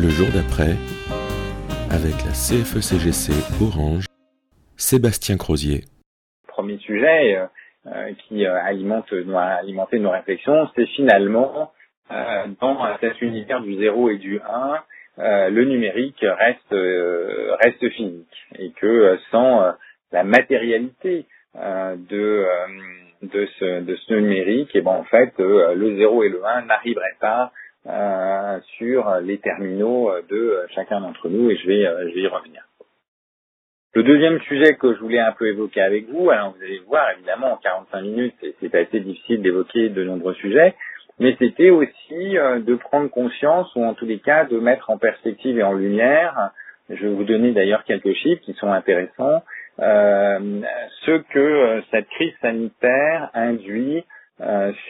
Le jour d'après, avec la CFECGC Orange, Sébastien Crozier. Premier sujet euh, euh, qui euh, alimente, doit alimenter nos réflexions, c'est finalement dans cet univers du 0 et du 1, le numérique reste reste physique et que sans la matérialité de ce numérique, et ben en fait le 0 et le 1 n'arriveraient pas euh, sur les terminaux de chacun d'entre nous et je vais, euh, je vais y revenir. Le deuxième sujet que je voulais un peu évoquer avec vous, alors vous allez voir évidemment en 45 minutes c'est assez difficile d'évoquer de nombreux sujets, mais c'était aussi euh, de prendre conscience ou en tous les cas de mettre en perspective et en lumière, je vais vous donner d'ailleurs quelques chiffres qui sont intéressants, ce que cette crise sanitaire induit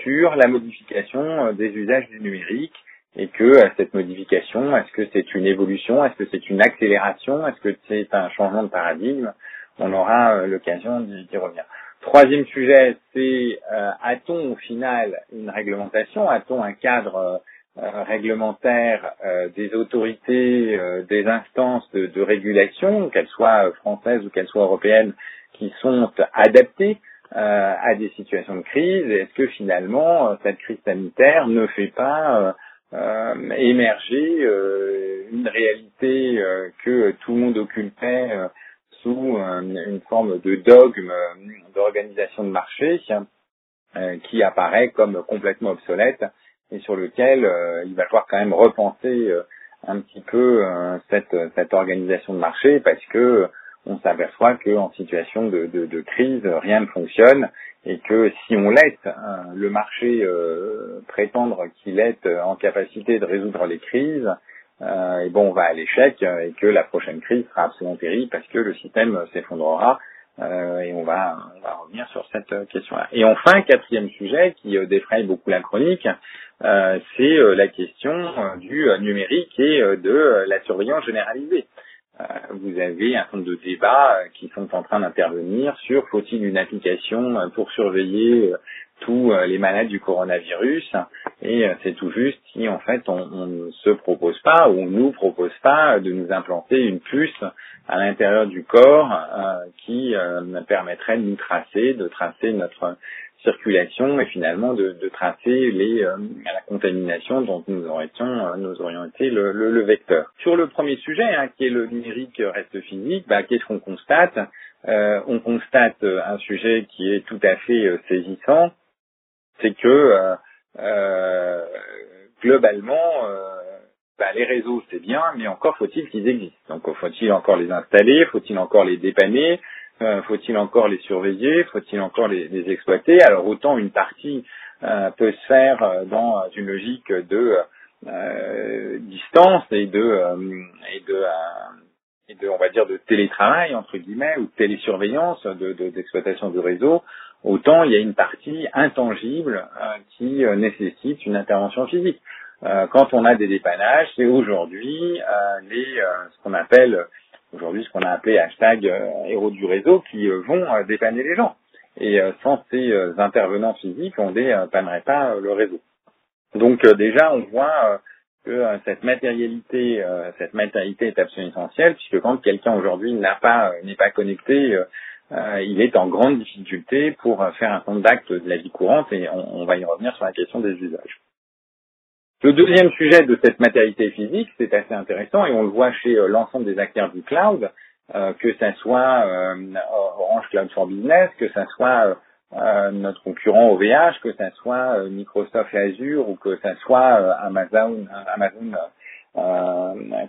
sur la modification des usages du numérique et que euh, cette modification, est-ce que c'est une évolution, est-ce que c'est une accélération, est-ce que c'est un changement de paradigme? On aura euh, l'occasion d'y revenir. Troisième sujet, c'est euh, a-t-on au final une réglementation, a-t-on un cadre réglementaire des autorités, des instances de, de régulation, qu'elles soient françaises ou qu'elles soient européennes, qui sont adaptées à des situations de crise? Est-ce que finalement cette crise sanitaire ne fait pas euh, émerger euh, une réalité euh, que tout le monde occultait sous une forme de dogme d'organisation de marché qui apparaît comme complètement obsolète et sur lequel il va falloir quand même repenser un petit peu cette, cette organisation de marché parce que on s'aperçoit qu'en situation de, de, de, crise, rien ne fonctionne et que si on laisse hein, le marché euh, prétendre qu'il est en capacité de résoudre les crises, euh, et bon, on va à l'échec et que la prochaine crise sera absolument terrible parce que le système s'effondrera euh, et on va, on va revenir sur cette question-là. Et enfin, quatrième sujet qui euh, défraye beaucoup la chronique, euh, c'est la question du numérique et de la surveillance généralisée. Euh, vous avez un nombre de débats euh, qui sont en train d'intervenir sur faut-il une application euh, pour surveiller tous les malades du coronavirus. Et c'est tout juste si en fait on, ne se propose pas ou on nous propose pas de nous implanter une puce à l'intérieur du corps qui permettrait de nous tracer, de tracer notre circulation et finalement de, de tracer les, euh, la contamination dont nous aurions, euh, nous aurions été le, le, le, vecteur. Sur le premier sujet, hein, qui est le numérique reste physique, bah, qu'est-ce qu'on constate? Euh, On constate un sujet qui est tout à fait saisissant, c'est que globalement, bah, les réseaux c'est bien, mais encore faut-il qu'ils existent. Donc faut-il encore les installer, faut-il encore les dépanner, euh, faut-il encore les surveiller? Faut-il encore les, exploiter? Alors autant une partie euh, peut se faire euh, dans une logique de distance et de et de et de on va dire de télétravail entre guillemets ou de télésurveillance de d'exploitation du réseau. Autant il y a une partie intangible qui nécessite une intervention physique. Quand on a des dépannages c'est aujourd'hui les ce qu'on appelle aujourd'hui ce qu'on a appelé hashtag euh, héros du réseau qui euh, vont euh, dépanner les gens. Et sans ces intervenants physiques, on ne dépannerait pas le réseau. Donc déjà, on voit que cette matérialité, cette matérialité est absolument essentielle, puisque quand quelqu'un aujourd'hui n'a pas, n'est pas connecté, il est en grande difficulté pour faire un compte d'actes de la vie courante, et on va y revenir sur la question des usages. Le deuxième sujet de cette matérialité physique, c'est assez intéressant et on le voit chez euh, l'ensemble des acteurs du cloud, euh, que ça soit euh, Orange Cloud for Business, que ça soit notre concurrent OVH, que ça soit Microsoft Azure ou que ça soit Amazon, Amazon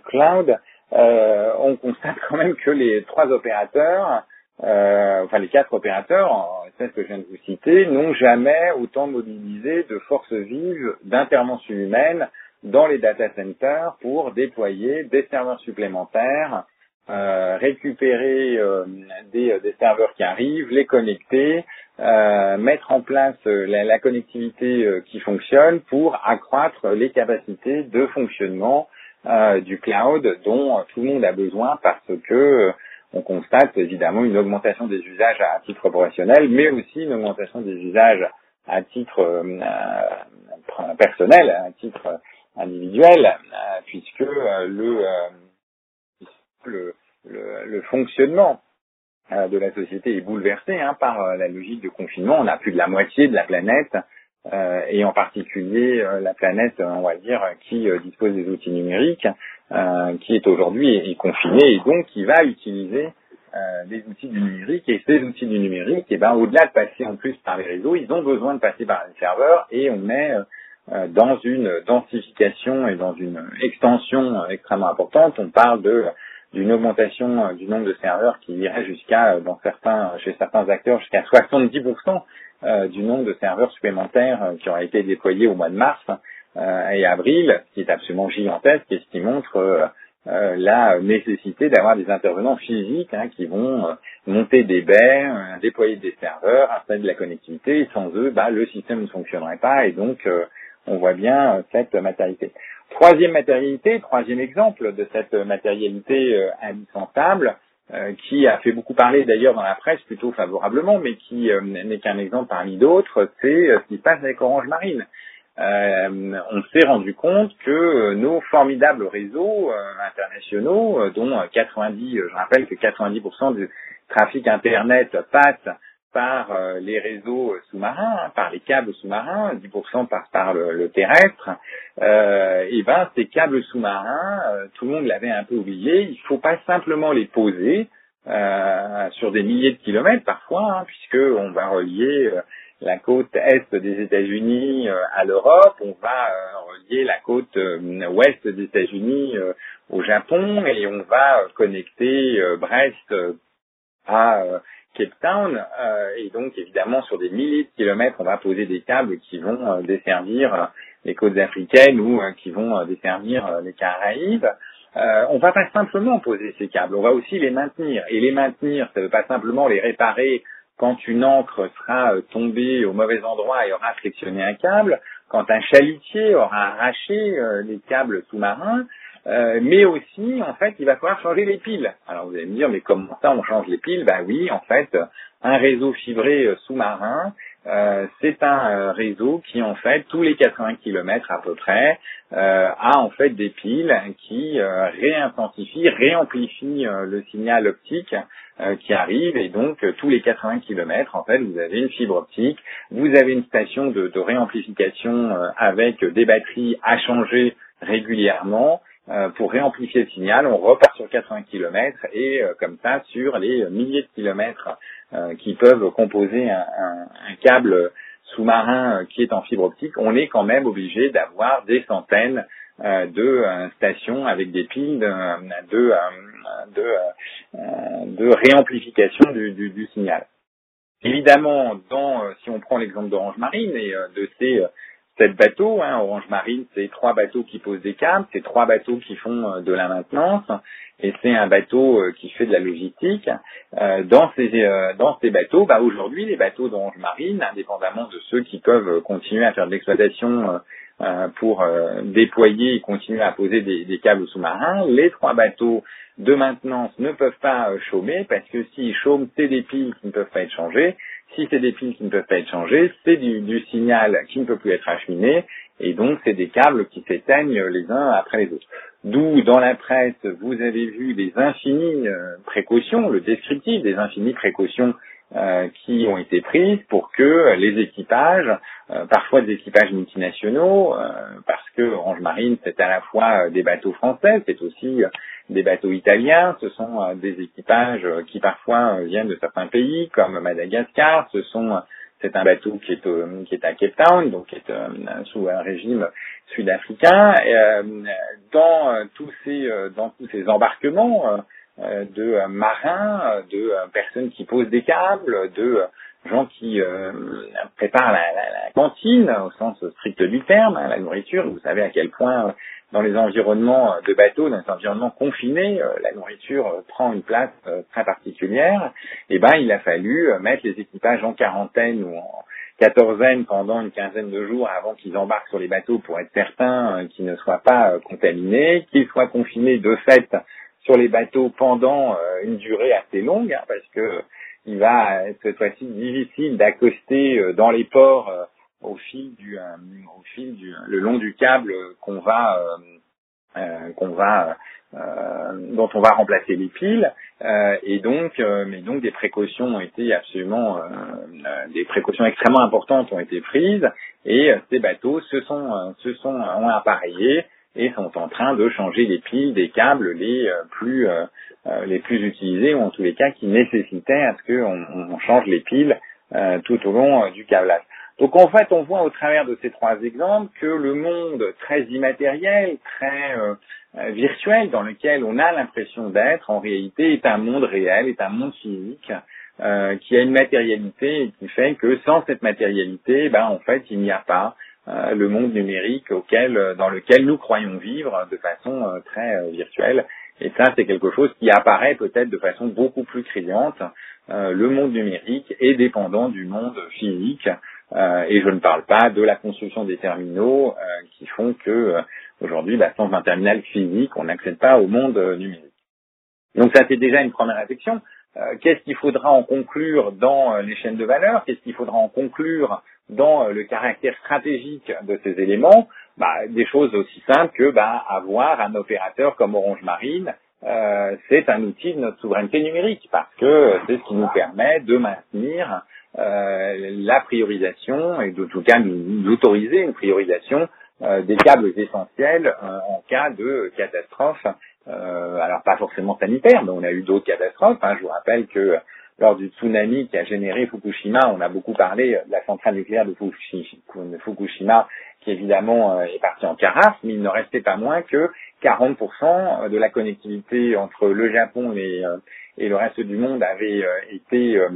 Cloud, on constate quand même que les trois opérateurs euh, enfin les quatre opérateurs, celle que je viens de vous citer, n'ont jamais autant mobilisé de forces vives d'intervention humaine dans les data centers pour déployer des serveurs supplémentaires, euh, récupérer euh, des, des, serveurs qui arrivent, les connecter, euh, mettre en place la, la connectivité qui fonctionne pour accroître les capacités de fonctionnement du cloud dont tout le monde a besoin parce que on constate évidemment une augmentation des usages à titre professionnel, mais aussi une augmentation des usages à titre euh, personnel, à titre individuel, euh, puisque le, le, le, fonctionnement de la société est bouleversé hein, par la logique de confinement. On a plus de la moitié de la planète euh, et en particulier euh, la planète, on va dire, qui euh, dispose des outils numériques, qui est aujourd'hui confinée et donc qui va utiliser des outils du numérique. Et ces outils du numérique, et eh ben, au-delà de passer en plus par les réseaux, ils ont besoin de passer par les serveurs et on est dans une densification et dans une extension extrêmement importante. On parle de d'une augmentation du nombre de serveurs qui irait jusqu'à, dans certains, chez certains acteurs, jusqu'à 70% euh, du nombre de serveurs supplémentaires euh, qui auraient été déployés au mois de mars euh, et avril, ce qui est absolument gigantesque et ce qui montre la nécessité d'avoir des intervenants physiques hein, qui vont monter des baies, déployer des serveurs, installer de la connectivité. Et sans eux, bah, le système ne fonctionnerait pas et donc on voit bien cette matérialité. Troisième matérialité, troisième exemple de cette matérialité indispensable, euh, qui a fait beaucoup parler d'ailleurs dans la presse plutôt favorablement, mais qui euh, n'est qu'un exemple parmi d'autres, c'est euh, ce qui se passe avec Orange Marine. on s'est rendu compte que nos formidables réseaux internationaux, dont 90, je rappelle que 90% du trafic Internet passe par euh, les réseaux sous-marins, hein, par les câbles sous-marins, 10% passe par le, terrestre, euh, et ben ces câbles sous-marins, euh, tout le monde l'avait un peu oublié, il faut pas simplement les poser euh, sur des milliers de kilomètres parfois, hein, puisque on va relier la côte est des États-Unis à l'Europe, on va relier la côte ouest des États-Unis au Japon, et on va connecter Brest à Cape Town, euh, et donc évidemment sur des milliers de kilomètres, on va poser des câbles qui vont euh, desservir euh, les côtes africaines ou qui vont desservir les Caraïbes. on va pas simplement poser ces câbles, on va aussi les maintenir. Et les maintenir, ça ne veut pas simplement les réparer quand une encre sera tombée au mauvais endroit et aura frictionné un câble, quand un chalutier aura arraché les câbles sous-marins, euh, mais aussi, en fait, il va falloir changer les piles. Alors vous allez me dire, mais comment ça, on change les piles? Ben oui, en fait, un réseau fibré euh, sous-marin, euh, c'est un réseau qui, en fait, tous les 80 km à peu près, a en fait des piles qui réintensifient, réamplifient le signal optique qui arrive, et donc tous les 80 km, en fait, vous avez une fibre optique, vous avez une station de, de réamplification avec des batteries à changer régulièrement, euh, pour réamplifier le signal, on repart sur 80 km et euh, comme ça sur les milliers de kilomètres euh, qui peuvent composer un, un, câble sous-marin qui est en fibre optique, on est quand même obligé d'avoir des centaines de stations avec des piles de, de, de, réamplification du, du, du, signal. Évidemment, dans, si on prend l'exemple d'Orange Marine et de ces sept bateaux. Hein, Orange Marine, c'est trois bateaux qui posent des câbles, c'est trois bateaux qui font euh, de la maintenance, et c'est un bateau euh, qui fait de la logistique. Euh, dans ces dans ces bateaux, bah, aujourd'hui, les bateaux d'Orange Marine, indépendamment de ceux qui peuvent continuer à faire de l'exploitation pour déployer et continuer à poser des, des câbles sous-marins, les trois bateaux de maintenance ne peuvent pas chômer parce que s'ils chôment, c'est des piles qui ne peuvent pas être changées si c'est des piles qui ne peuvent pas être changées, c'est du, signal qui ne peut plus être acheminé, et donc c'est des câbles qui s'éteignent les uns après les autres. D'où, dans la presse, vous avez vu des infinies euh, précautions, le descriptif des infinies précautions euh, qui ont été prises pour que les équipages, euh, parfois des équipages multinationaux, parce que Orange Marine c'est à la fois des bateaux français, c'est aussi des bateaux italiens, ce sont des équipages qui parfois viennent de certains pays comme Madagascar, ce sont c'est un bateau qui est, qui est à Cape Town, donc qui est sous un régime sud-africain. dans tous ces dans tous ces embarquements euh, de euh, marins, de euh, personnes qui posent des câbles, de gens qui préparent la, cantine au sens strict du terme, hein, la nourriture. Vous savez à quel point dans les environnements de bateaux, dans les environnements confinés, la nourriture prend une place très particulière. Et eh ben, il a fallu mettre les équipages en quarantaine ou en quatorzaine pendant une quinzaine de jours avant qu'ils embarquent sur les bateaux pour être certains qu'ils ne soient pas contaminés, qu'ils soient confinés de fait sur les bateaux pendant euh, une durée assez longue, hein, parce que il va cette fois-ci difficile d'accoster euh, dans les ports euh, au fil du, au fil du, le long du câble qu'on va qu'on va dont on va remplacer les piles. Et donc mais donc des précautions ont été absolument des précautions extrêmement importantes ont été prises. Et ces bateaux se sont se sont ont appareillé et sont en train de changer les piles des câbles les plus les plus utilisés ou en tous les cas qui nécessitaient à ce qu'on on change les piles tout au long du câblage. Donc en fait, on voit au travers de ces trois exemples que le monde très immatériel, très euh, euh, virtuel, dans lequel on a l'impression d'être, en réalité est un monde réel, est un monde physique, euh, qui a une matérialité et qui fait que sans cette matérialité, ben en fait, il n'y a pas le monde numérique auquel, dans lequel nous croyons vivre de façon très virtuelle. Et ça, c'est quelque chose qui apparaît peut-être de façon beaucoup plus criante. le monde numérique est dépendant du monde physique. Euh, et je ne parle pas de la construction des terminaux euh, qui font que euh, aujourd'hui, bah, sans un terminal physique, on n'accède pas au monde numérique. Donc ça, c'est déjà une première réflexion. Qu'est-ce qu'il faudra en conclure dans les chaînes de valeur? Qu'est-ce qu'il faudra en conclure dans le caractère stratégique de ces éléments? Bah, Des choses aussi simples que bah, avoir un opérateur comme Orange Marine, c'est un outil de notre souveraineté numérique parce que c'est ce qui nous permet de maintenir euh, la priorisation et de tout cas d'autoriser une priorisation euh, des câbles essentiels euh, en cas de catastrophe. Alors pas forcément sanitaire, mais on a eu d'autres catastrophes. Hein. Je vous rappelle que lors du tsunami qui a généré Fukushima, on a beaucoup parlé de la centrale nucléaire de Fukushima, qui évidemment est partie en carafe, mais il ne restait pas moins que 40% de la connectivité entre le Japon et, le reste du monde avait euh, été euh,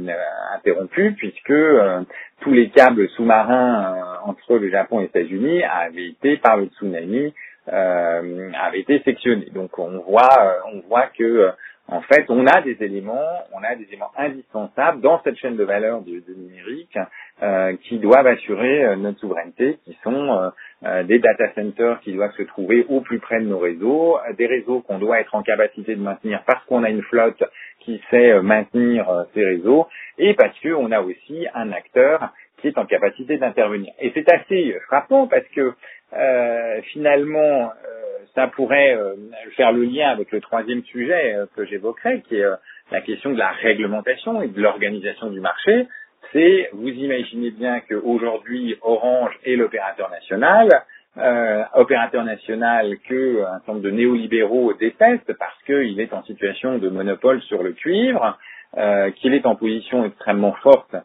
interrompu puisque euh, tous les câbles sous-marins entre le Japon et les États-Unis avaient été par le tsunami avaient été sectionnés. Donc on voit on voit que en fait, on a des éléments, on a des éléments indispensables dans cette chaîne de valeur du, numérique euh, qui doivent assurer euh, notre souveraineté, qui sont euh, des data centers qui doivent se trouver au plus près de nos réseaux, des réseaux qu'on doit être en capacité de maintenir parce qu'on a une flotte qui sait maintenir ces réseaux, et parce qu'on a aussi un acteur qui est en capacité d'intervenir. Et c'est assez frappant parce que finalement, ça pourrait euh, faire le lien avec le troisième sujet euh, que j'évoquerai, qui est euh, la question de la réglementation et de l'organisation du marché. C'est, vous imaginez bien qu'aujourd'hui, Orange est l'opérateur national, opérateur national que un certain nombre de néolibéraux détestent parce qu'il est en situation de monopole sur le cuivre, qu'il est en position extrêmement forte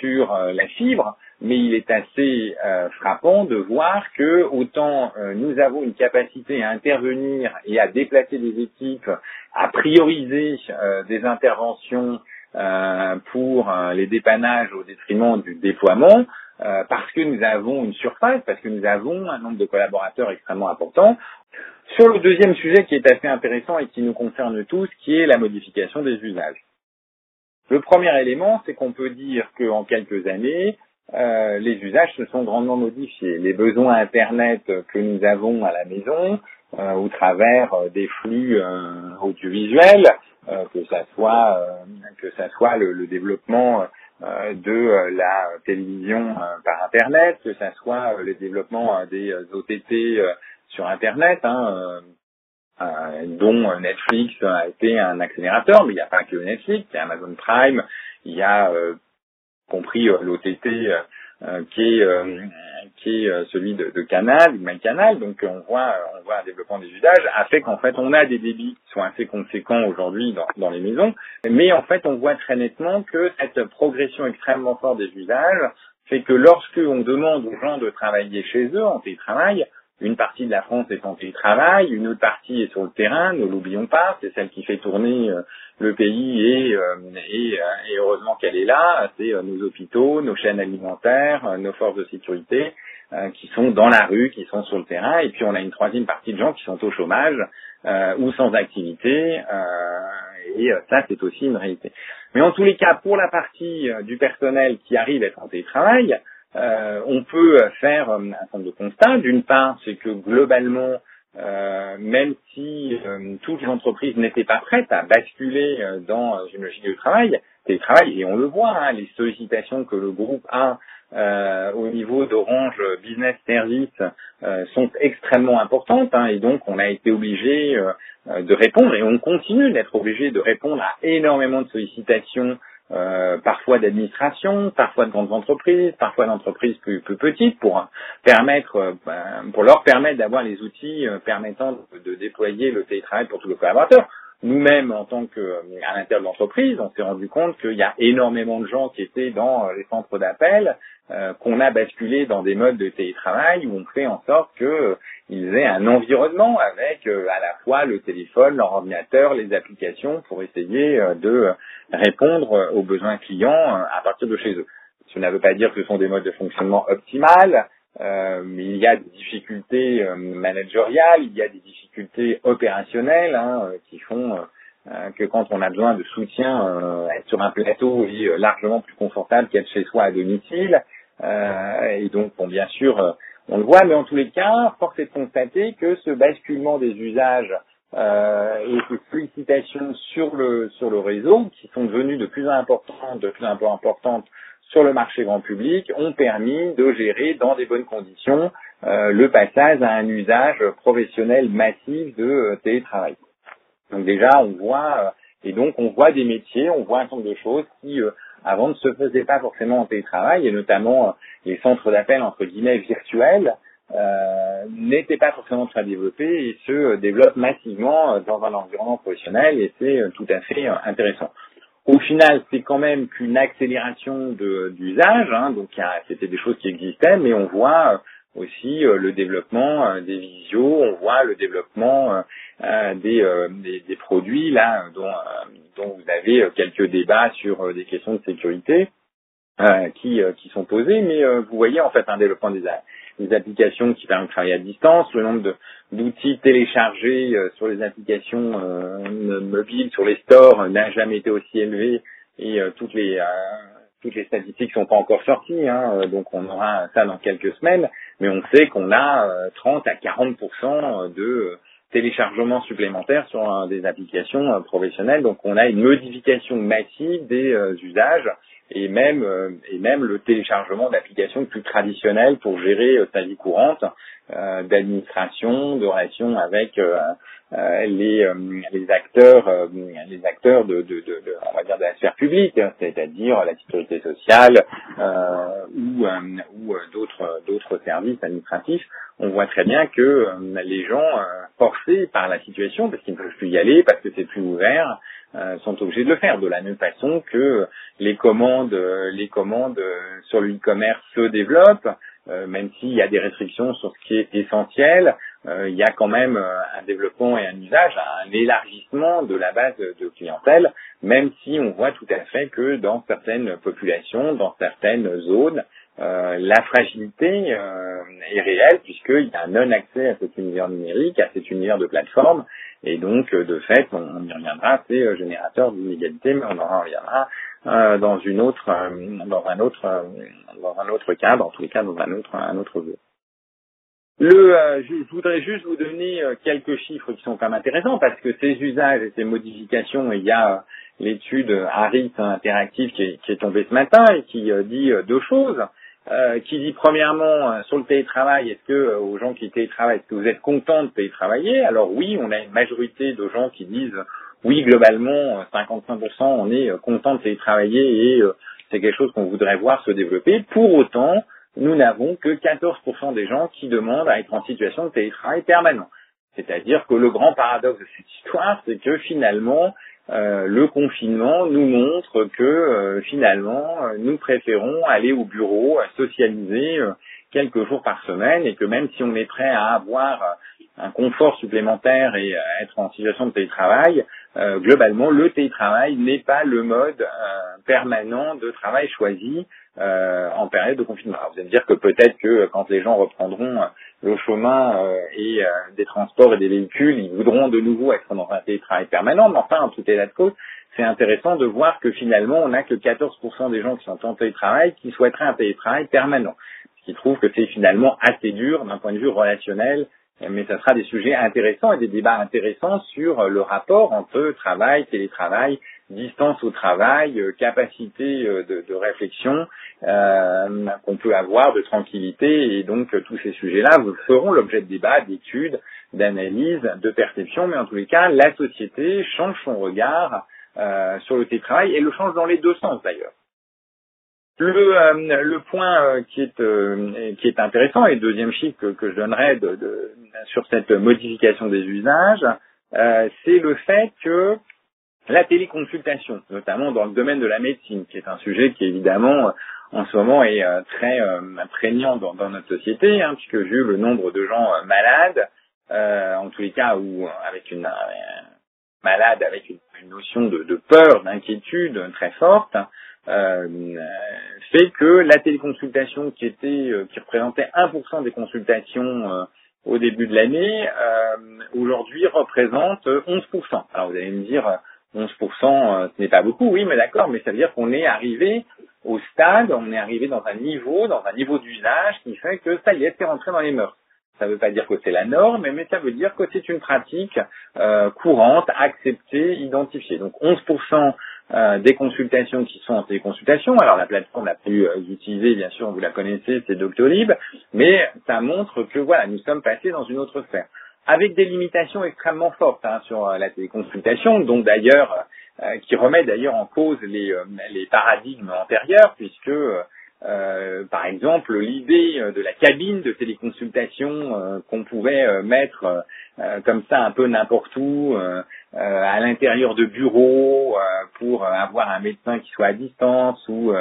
sur la fibre, mais il est assez euh, frappant de voir que autant euh, nous avons une capacité à intervenir et à déplacer des équipes, à prioriser euh, des interventions pour les dépannages au détriment du déploiement, parce que nous avons une surface, parce que nous avons un nombre de collaborateurs extrêmement important. Sur le deuxième sujet qui est assez intéressant et qui nous concerne tous, qui est la modification des usages. Le premier élément, c'est qu'on peut dire qu'en quelques années, euh, les usages se sont grandement modifiés. Les besoins Internet que nous avons à la maison, euh, au travers euh, des flux audiovisuels, que ça soit que ça soit le, développement de la télévision par Internet, que ça soit le développement des OTT sur Internet, hein, dont Netflix a été un accélérateur, mais il n'y a pas que Netflix, il y a Amazon Prime, il y a compris euh, l'OTT euh, euh, qui est qui est celui de, Canal, MyCanal. Donc on voit on voit un développement des usages a fait qu'en fait on a des débits qui sont assez conséquents aujourd'hui dans, dans les maisons, mais en fait on voit très nettement que cette progression extrêmement forte des usages fait que lorsque on demande aux gens de travailler chez eux en télétravail, une partie de la France est en télétravail, une autre partie est sur le terrain, ne l'oublions pas, c'est celle qui fait tourner euh, le pays et, euh, et, euh, et heureusement qu'elle est là, c'est nos hôpitaux, nos chaînes alimentaires, nos forces de sécurité qui sont dans la rue, qui sont sur le terrain, et puis on a une troisième partie de gens qui sont au chômage ou sans activité, et ça c'est aussi une réalité. Mais en tous les cas, pour la partie du personnel qui arrive à être en télétravail, euh, on peut faire euh, un certain nombre de constats. D'une part, c'est que globalement, euh, même si euh, toutes les entreprises n'étaient pas prêtes à basculer euh, dans une logique de travail, télétravail, et on le voit, hein, les sollicitations que le groupe a au niveau d'Orange Business Service sont extrêmement importantes, hein, et donc on a été obligé de répondre, et on continue d'être obligé de répondre à énormément de sollicitations euh, parfois d'administration, parfois de grandes entreprises, parfois d'entreprises plus, petites, pour permettre, euh, ben, pour leur permettre d'avoir les outils euh, permettant de, déployer le télétravail pour tous les collaborateurs. Nous-mêmes, en tant que à l'intérieur de l'entreprise, on s'est rendu compte qu'il y a énormément de gens qui étaient dans les centres d'appel, qu'on a basculé dans des modes de télétravail où on fait en sorte qu'ils aient un environnement avec à la fois le téléphone, leur ordinateur, les applications pour essayer de répondre euh, aux besoins clients euh, à partir de chez eux. Cela ne veut pas dire que ce sont des modes de fonctionnement optimales, euh, il y a des difficultés managériales, il y a des difficultés opérationnelles hein, qui font que quand on a besoin de soutien, être sur un plateau est largement plus confortable qu'être chez soi à domicile. et donc, bon, bien sûr, on le voit, mais en tous les cas, force est de constater que ce basculement des usages euh, et ces sollicitations sur le sur le réseau, qui sont devenues de plus en importantes, de plus en plus importantes sur le marché grand public, ont permis de gérer dans des bonnes conditions euh, le passage à un usage professionnel massif de euh, télétravail. Donc déjà, on voit euh, et donc on voit des métiers, on voit un nombre de choses qui euh, avant ne se faisaient pas forcément en télétravail, et notamment les centres d'appel entre guillemets virtuels, euh, n'était pas forcément très développé et se développe massivement dans un environnement professionnel et c'est euh, tout à fait euh, intéressant. Au final, c'est quand même qu'une accélération d'usage, hein, donc c'était des choses qui existaient, mais on voit aussi le développement des visios, on voit le développement des, des, des, produits là dont, dont vous avez quelques débats sur des questions de sécurité qui, qui sont posées, mais vous voyez en fait un développement des, des applications qui permettent de travailler à distance, le nombre d'outils téléchargés euh, sur les applications euh, mobiles, sur les stores, euh, n'a jamais été aussi élevé. Et toutes les toutes les statistiques sont pas encore sorties, hein, donc on aura ça dans quelques semaines, mais on sait qu'on a 30 à 40% de téléchargements supplémentaires sur des applications professionnelles, donc on a une modification massive des usages et même euh, et même le téléchargement d'applications plus traditionnelles pour gérer euh, sa vie courante, euh, d'administration, de relations avec les, les acteurs les acteurs de, de, de, de, on va dire de la sphère publique, hein, c'est-à-dire la sécurité sociale ou ou d'autres d'autres services administratifs. On voit très bien que les gens forcés par la situation parce qu'ils ne peuvent plus y aller parce que c'est plus ouvert euh, sont obligés de le faire de la même façon que les commandes euh, les commandes euh, sur le e-commerce se développent même s'il y a des restrictions sur ce qui est essentiel il y a quand même un développement et un usage un élargissement de la base de clientèle même si on voit tout à fait que dans certaines populations dans certaines zones la fragilité est réelle puisqu'il y a un non-accès à cet univers numérique, à cet univers de plateforme, et donc, euh, de fait, on, y reviendra, c'est euh, générateur d'inégalité, mais on en reviendra euh, dans une autre, dans un autre, dans un autre cadre, en tous les cas dans un autre, un autre jeu. Le, je, voudrais juste vous donner quelques chiffres qui sont quand même intéressants parce que ces usages et ces modifications, il y a l'étude Harris Interactive qui est, qui est tombée ce matin et qui dit deux choses. Euh, qui dit premièrement euh, sur le télétravail, est-ce que euh, aux gens qui télétravaillent, est-ce que vous êtes contents de télétravailler? Alors oui, on a une majorité de gens qui disent oui, globalement, 55%, on est content de télétravailler et c'est quelque chose qu'on voudrait voir se développer. Pour autant, nous n'avons que 14% des gens qui demandent à être en situation de télétravail permanent. C'est-à-dire que le grand paradoxe de cette histoire, c'est que finalement, euh, le confinement nous montre que euh, finalement, euh, nous préférons aller au bureau, socialiser quelques jours par semaine et que même si on est prêt à avoir un confort supplémentaire et à être en situation de télétravail, globalement, le télétravail n'est pas le mode permanent de travail choisi en période de confinement. vous allez me dire que peut-être que quand les gens reprendront le chemin euh, et euh, des transports et des véhicules, ils voudront de nouveau être dans un télétravail permanent, mais enfin, en tout état de cause, c'est intéressant de voir que finalement, on n'a que 14% des gens qui sont en télétravail qui souhaiteraient un télétravail permanent. Ce qui trouve que c'est finalement assez dur d'un point de vue relationnel mais ça sera des sujets intéressants et des débats intéressants sur le rapport entre travail, télétravail, distance au travail, euh, capacité euh, de, de réflexion euh, qu'on peut avoir, de tranquillité, et donc tous ces sujets-là feront l'objet de débats, d'études, d'analyses, de perceptions, mais en tous les cas, la société change son regard sur le télétravail et le change dans les deux sens d'ailleurs. Le, le point qui est qui est intéressant et le deuxième chiffre que, que je donnerai de, de, sur cette modification des usages, c'est le fait que la téléconsultation, notamment dans le domaine de la médecine, qui est un sujet qui évidemment en ce moment est euh, très euh, prégnant dans, notre société, hein, puisque vu le nombre de gens euh, malades, en tous les cas ou avec une malade avec une, notion de, peur, d'inquiétude très forte, fait que la téléconsultation qui était qui représentait 1% des consultations au début de l'année, aujourd'hui représente 11%. Alors vous allez me dire 11%, euh, ce n'est pas beaucoup, oui, mais d'accord, mais ça veut dire qu'on est arrivé au stade, on est arrivé dans un niveau, dans un niveau d'usage qui fait que ça y est, c'est rentré dans les mœurs. Ça ne veut pas dire que c'est la norme, mais ça veut dire que c'est une pratique euh, courante, acceptée, identifiée. Donc 11% euh, des consultations qui sont en téléconsultation. Alors la plateforme la plus utilisée, bien sûr, vous la connaissez, c'est Doctolib, mais ça montre que voilà, nous sommes passés dans une autre sphère avec des limitations extrêmement fortes hein, sur euh, la téléconsultation, donc d'ailleurs euh, qui remet d'ailleurs en cause les, euh, les paradigmes antérieurs, puisque par exemple l'idée de la cabine de téléconsultation qu'on pouvait mettre comme ça un peu n'importe où à l'intérieur de bureaux pour avoir un médecin qui soit à distance ou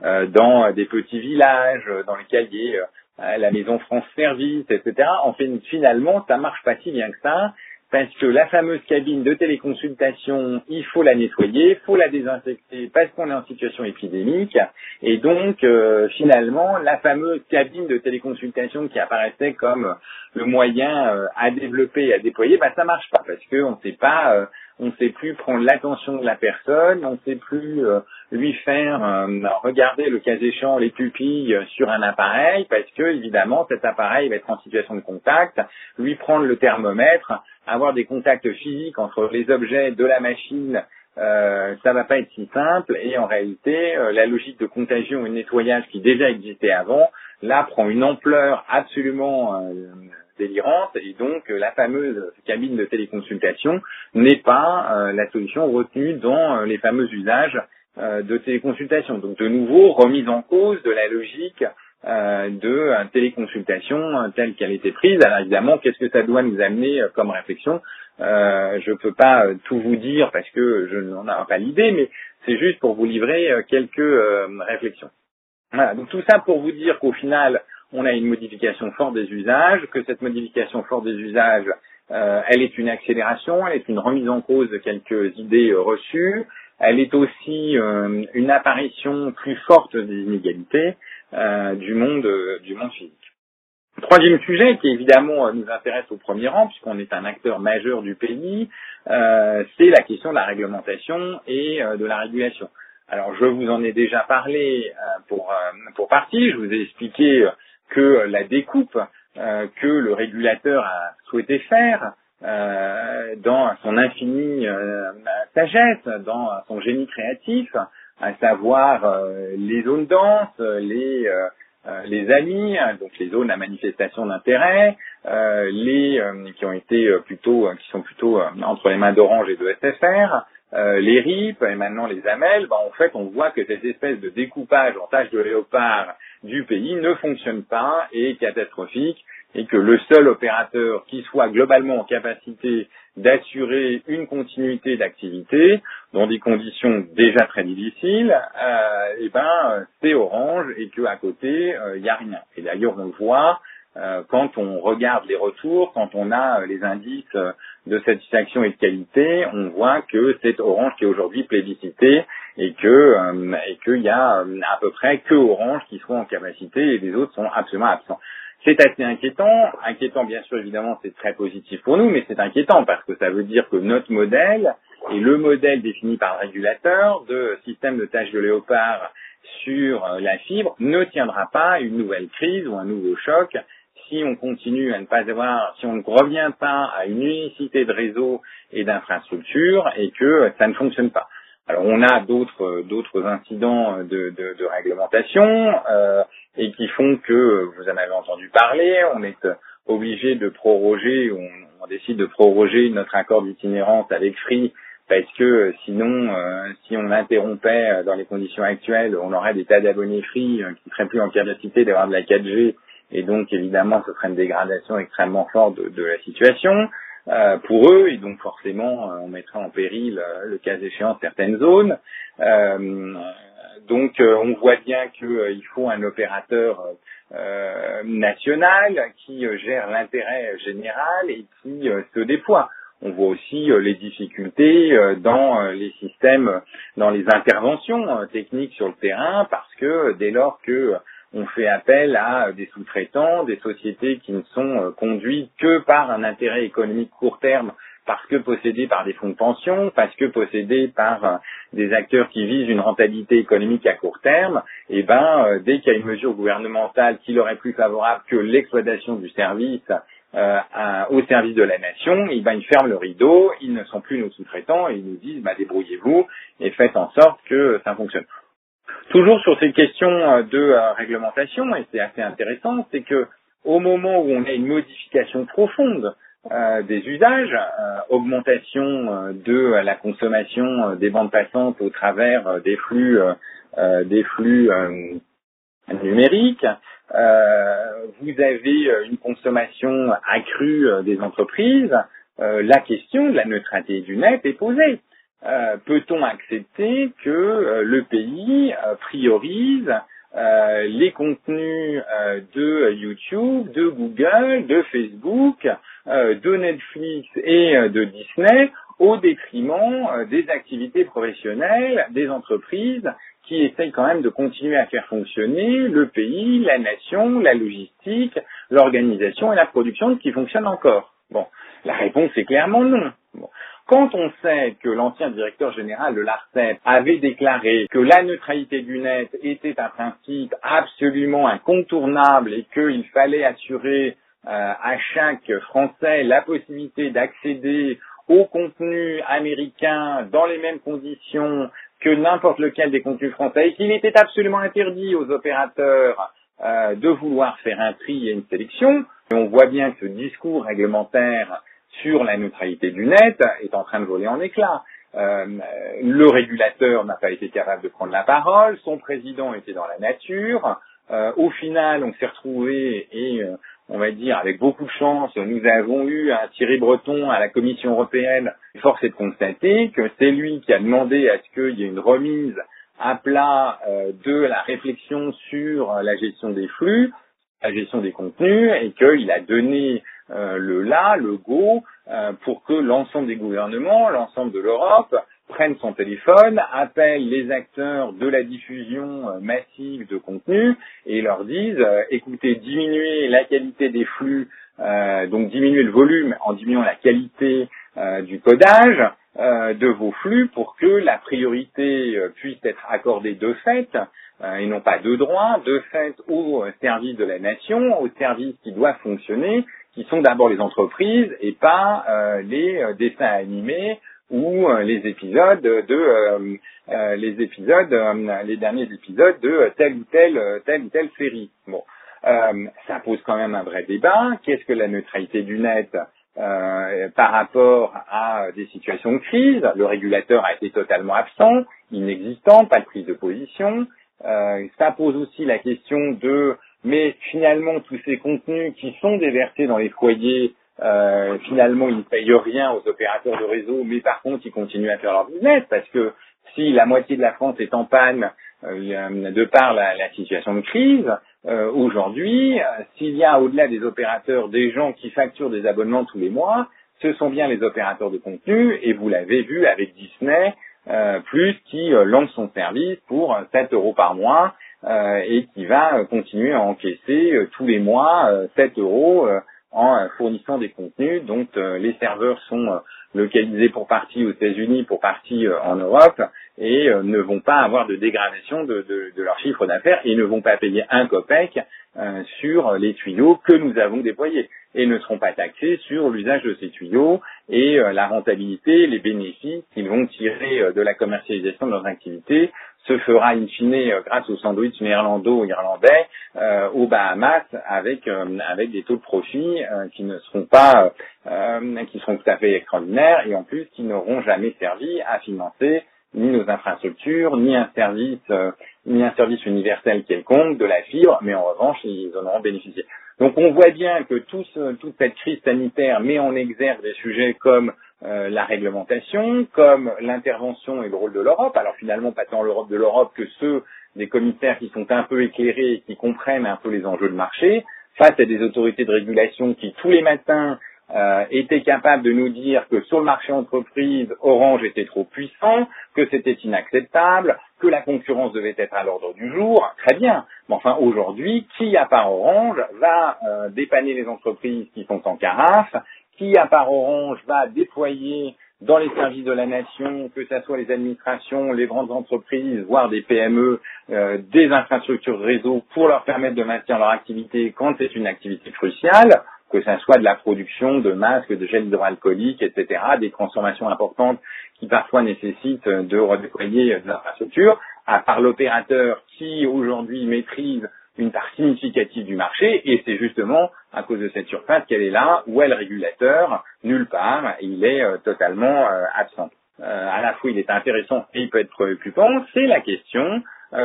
dans des petits villages dans lesquels il y la maison France Service, etc. En fait, finalement, ça marche pas si bien que ça, parce que la fameuse cabine de téléconsultation, il faut la nettoyer, il faut la désinfecter parce qu'on est en situation épidémique, et donc euh, finalement, la fameuse cabine de téléconsultation qui apparaissait comme le moyen euh, à développer et à déployer, bah ça marche pas parce qu'on sait pas euh, on ne sait plus prendre l'attention de la personne, on ne sait plus euh, lui faire euh, regarder le cas échéant les pupilles sur un appareil parce que évidemment cet appareil va être en situation de contact, lui prendre le thermomètre, avoir des contacts physiques entre les objets de la machine euh, ça va pas être si simple et en réalité euh, la logique de contagion et de nettoyage qui déjà existait avant là prend une ampleur absolument délirante et donc euh, la fameuse cabine de téléconsultation n'est pas euh, la solution retenue dans euh, les fameux usages de téléconsultation. Donc de nouveau, remise en cause de la logique de téléconsultation telle qu'elle était prise. Alors évidemment, qu'est-ce que ça doit nous amener comme réflexion? Je ne peux pas tout vous dire parce que je n'en ai pas l'idée, mais c'est juste pour vous livrer quelques réflexions. Voilà, donc tout ça pour vous dire qu'au final, on a une modification forte des usages, que cette modification forte des usages, euh, elle est une accélération, elle est une remise en cause de quelques idées euh, reçues, elle est aussi euh, une apparition plus forte des inégalités du monde du monde physique. Troisième sujet qui évidemment nous intéresse au premier rang puisqu'on est un acteur majeur du pays, c'est la question de la réglementation et de la régulation. Alors je vous en ai déjà parlé pour, pour partie, je vous ai expliqué que la découpe euh, que le régulateur a souhaité faire euh, dans son infinie euh, sagesse, dans son génie créatif, à savoir les zones denses, les les amis, donc les zones à manifestation d'intérêt, les qui ont été plutôt, qui sont plutôt entre les mains d'Orange et de SFR, les RIP et maintenant les AMEL, ben, en fait on voit que cette espèce de découpage en tâche de léopard du pays ne fonctionne pas et est catastrophique et que le seul opérateur qui soit globalement en capacité d'assurer une continuité d'activité dans des conditions déjà très difficiles, euh, eh ben c'est Orange et qu'à côté il euh, n'y a rien. Et d'ailleurs on le voit euh, quand on regarde les retours, quand on a euh, les indices euh, de satisfaction et de qualité, on voit que c'est Orange qui est aujourd'hui plébiscité et que et qu'il y a à peu près que Orange qui soit en capacité et les autres sont absolument absents. C'est assez inquiétant. Inquiétant, bien sûr, évidemment, c'est très positif pour nous, mais c'est inquiétant parce que ça veut dire que notre modèle et le modèle défini par le régulateur de système de tâches de léopard sur la fibre ne tiendra pas une nouvelle crise ou un nouveau choc si on continue à ne pas avoir, si on ne revient pas à une unicité de réseau et d'infrastructure et que ça ne fonctionne pas. Alors on a d'autres d'autres incidents de, de, de réglementation euh, et qui font que vous en avez entendu parler. On est obligé de proroger, on, décide de proroger notre accord d'itinérance avec Free parce que sinon, euh, si on interrompait euh, dans les conditions actuelles, on aurait des tas d'abonnés Free euh, qui ne seraient plus en capacité d'avoir de la 4G et donc évidemment ce serait une dégradation extrêmement forte de, de la situation. Euh, pour eux et donc forcément on mettrait en péril le cas échéant certaines zones. Euh, donc on voit bien qu'il faut un opérateur national qui gère l'intérêt général et qui se déploie. On voit aussi les difficultés dans les systèmes, dans les interventions techniques sur le terrain, parce que dès lors que on fait appel à des sous-traitants, des sociétés qui ne sont euh, conduites que par un intérêt économique court terme, parce que possédées par des fonds de pension, parce que possédées par euh, des acteurs qui visent une rentabilité économique à court terme, et eh ben euh, dès qu'il y a une mesure gouvernementale qui leur est plus favorable que l'exploitation du service au service de la nation, eh ben ils ferment le rideau, ils ne sont plus nos sous-traitants et ils nous disent bah, débrouillez-vous et faites en sorte que ça fonctionne. Toujours sur ces questions euh, de euh, réglementation, et c'est assez intéressant, c'est que au moment où on a une modification profonde euh, des usages, augmentation de la consommation des bandes passantes au travers des flux, des flux numériques, vous avez une consommation accrue des entreprises, la question de la neutralité du net est posée. Euh, peut-on accepter que euh, le pays euh, priorise les contenus de YouTube, de Google, de Facebook, de Netflix et de Disney au détriment des activités professionnelles des entreprises qui essayent quand même de continuer à faire fonctionner le pays, la nation, la logistique, l'organisation et la production qui fonctionnent encore. Bon, la réponse est clairement non. Bon. Quand on sait que l'ancien directeur général de l'ARCEP avait déclaré que la neutralité du net était un principe absolument incontournable et qu'il fallait assurer euh, à chaque Français la possibilité d'accéder au contenu américain dans les mêmes conditions que n'importe lequel des contenus français et qu'il était absolument interdit aux opérateurs euh, de vouloir faire un tri et une sélection. Et on voit bien que ce discours réglementaire sur la neutralité du net est en train de voler en éclats. Euh, le régulateur n'a pas été capable de prendre la parole, son président était dans la nature. Euh, au final, on s'est retrouvé et euh, on va dire avec beaucoup de chance, nous avons eu un Thierry Breton à la Commission européenne. Force est de constater que c'est lui qui a demandé à ce qu'il y ait une remise à plat euh, de la réflexion sur la gestion des flux, la gestion des contenus, et qu'il a donné euh, le là, le go, euh, pour que l'ensemble des gouvernements, l'ensemble de l'Europe, prennent son téléphone, appellent les acteurs de la diffusion euh, massive de contenu et leur disent écoutez, diminuez la qualité des flux, donc diminuez le volume en diminuant la qualité du codage de vos flux pour que la priorité puisse être accordée de fait et non pas de droit, de fait au service de la nation, au service qui doit fonctionner qui sont d'abord les entreprises et pas euh, les euh, dessins animés ou euh, les épisodes de les épisodes les derniers épisodes de telle ou telle telle ou telle série. Bon, ça pose quand même un vrai débat. Qu'est-ce que la neutralité du net par rapport à des situations de crise? Le régulateur a été totalement absent, inexistant, pas de prise de position. ça pose aussi la question de mais finalement tous ces contenus qui sont déversés dans les foyers, euh, finalement ils ne payent rien aux opérateurs de réseau, mais par contre ils continuent à faire leur business parce que si la moitié de la France est en panne euh, de par la, la, situation de crise, euh, aujourd'hui, euh, s'il y a au-delà des opérateurs des gens qui facturent des abonnements tous les mois, ce sont bien les opérateurs de contenu, et vous l'avez vu avec Disney, euh, plus qui lance son service pour 7 euros par mois euh, et qui va continuer à encaisser euh, tous les mois 7 euh, euros en fournissant des contenus. Dont les serveurs sont localisés pour partie aux États-Unis, pour partie en Europe, et ne vont pas avoir de dégradation de leur chiffre d'affaires et ne vont pas payer un copec sur les tuyaux que nous avons déployés. Et ne seront pas taxés sur l'usage de ces tuyaux et la rentabilité, les bénéfices qu'ils vont tirer de la commercialisation de leurs activités se fera in fine grâce au sandwich néerlando-irlandais aux Bahamas avec avec des taux de profit qui ne seront pas qui seront tout à fait extraordinaires et en plus qui n'auront jamais servi à financer ni nos infrastructures, ni un service, euh, ni un service universel quelconque de la fibre, mais en revanche, ils en auront bénéficié. Donc on voit bien que tout toute cette crise sanitaire met en exergue des sujets comme euh, la réglementation, comme l'intervention et le rôle de l'Europe. Alors finalement, pas tant l'Europe de l'Europe que ceux des commissaires qui sont un peu éclairés et qui comprennent un peu les enjeux de marché, face à des autorités de régulation qui tous les matins euh, était capable de nous dire que sur le marché entreprise, Orange était trop puissant, que c'était inacceptable, que la concurrence devait être à l'ordre du jour, très bien. Mais enfin, aujourd'hui, qui, à part Orange, va euh, dépanner les entreprises qui sont en carafe Qui, à part Orange, va déployer dans les services de la nation, que ce soit les administrations, les grandes entreprises, voire des PME, euh, des infrastructures réseau pour leur permettre de maintenir leur activité quand c'est une activité cruciale que ce soit de la production de masques, de gel hydroalcoolique, etc., des transformations importantes qui parfois nécessitent de redéployer de l'infrastructure, à part l'opérateur qui aujourd'hui maîtrise une part significative du marché, et c'est justement à cause de cette surface qu'elle est là, où est le régulateur Nulle part, il est euh, totalement euh, absent. Euh, à la fois il est intéressant et il peut être préoccupant, c'est la question